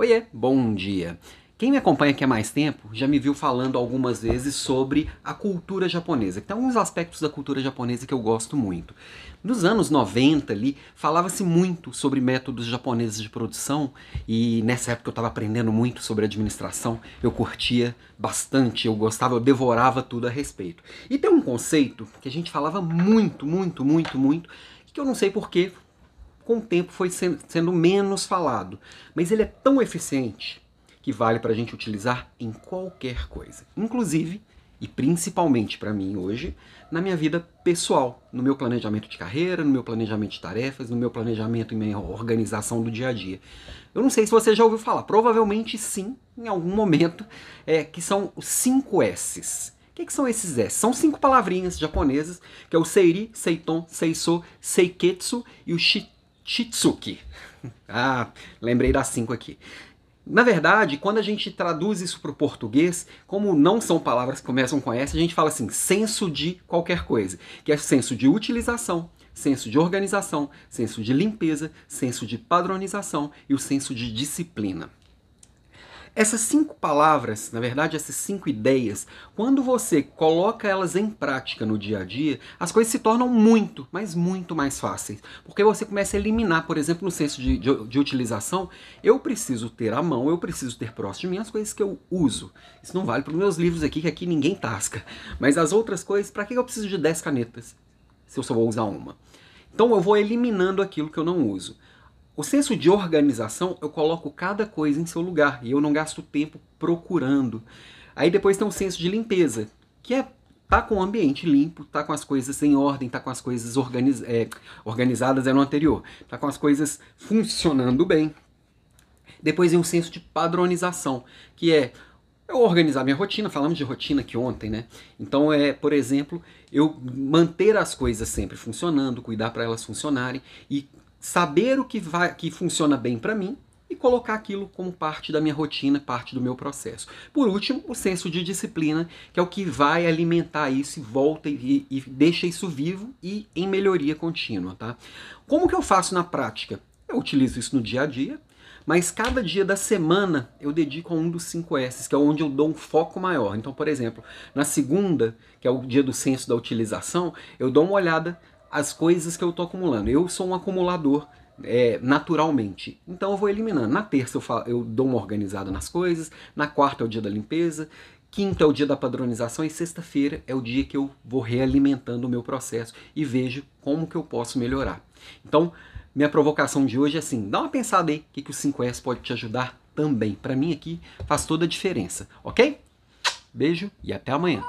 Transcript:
Oiê, bom dia. Quem me acompanha aqui há mais tempo já me viu falando algumas vezes sobre a cultura japonesa, que tem alguns aspectos da cultura japonesa que eu gosto muito. Nos anos 90 ali, falava-se muito sobre métodos japoneses de produção e nessa época eu estava aprendendo muito sobre administração, eu curtia bastante, eu gostava, eu devorava tudo a respeito. E tem um conceito que a gente falava muito, muito, muito, muito, que eu não sei porquê, com o tempo foi sendo menos falado. Mas ele é tão eficiente que vale para a gente utilizar em qualquer coisa. Inclusive, e principalmente para mim hoje, na minha vida pessoal, no meu planejamento de carreira, no meu planejamento de tarefas, no meu planejamento e minha organização do dia a dia. Eu não sei se você já ouviu falar, provavelmente sim, em algum momento, é, que são os 5 S's. O que, que, são esses S? São cinco palavrinhas japonesas, que é o Seiri, Seiton, Seiso, Seiketsu e o Shi Shitsuki. Ah, lembrei das cinco aqui. Na verdade, quando a gente traduz isso para o português, como não são palavras que começam com S, a gente fala assim, senso de qualquer coisa, que é senso de utilização, senso de organização, senso de limpeza, senso de padronização e o senso de disciplina. Essas cinco palavras, na verdade, essas cinco ideias, quando você coloca elas em prática no dia a dia, as coisas se tornam muito, mas muito mais fáceis. Porque você começa a eliminar, por exemplo, no senso de, de, de utilização, eu preciso ter à mão, eu preciso ter próximo de mim as coisas que eu uso. Isso não vale para os meus livros aqui, que aqui ninguém tasca. Mas as outras coisas, para que eu preciso de 10 canetas, se eu só vou usar uma? Então eu vou eliminando aquilo que eu não uso. O senso de organização, eu coloco cada coisa em seu lugar e eu não gasto tempo procurando. Aí depois tem o senso de limpeza, que é tá com o ambiente limpo, tá com as coisas em ordem, tá com as coisas organiz é, organizadas é no anterior, tá com as coisas funcionando bem. Depois tem o senso de padronização, que é eu organizar minha rotina, falamos de rotina aqui ontem, né? Então é, por exemplo, eu manter as coisas sempre funcionando, cuidar para elas funcionarem e saber o que, vai, que funciona bem para mim e colocar aquilo como parte da minha rotina, parte do meu processo. Por último, o senso de disciplina, que é o que vai alimentar isso e volta e, e deixa isso vivo e em melhoria contínua. Tá? Como que eu faço na prática? Eu utilizo isso no dia a dia, mas cada dia da semana eu dedico a um dos 5 S, que é onde eu dou um foco maior. Então, por exemplo, na segunda, que é o dia do senso da utilização, eu dou uma olhada as coisas que eu estou acumulando. Eu sou um acumulador é, naturalmente. Então eu vou eliminando. Na terça eu, falo, eu dou uma organizada nas coisas, na quarta é o dia da limpeza, quinta é o dia da padronização e sexta-feira é o dia que eu vou realimentando o meu processo e vejo como que eu posso melhorar. Então, minha provocação de hoje é assim, dá uma pensada aí, o que, que o 5S pode te ajudar também. Para mim aqui faz toda a diferença, ok? Beijo e até amanhã.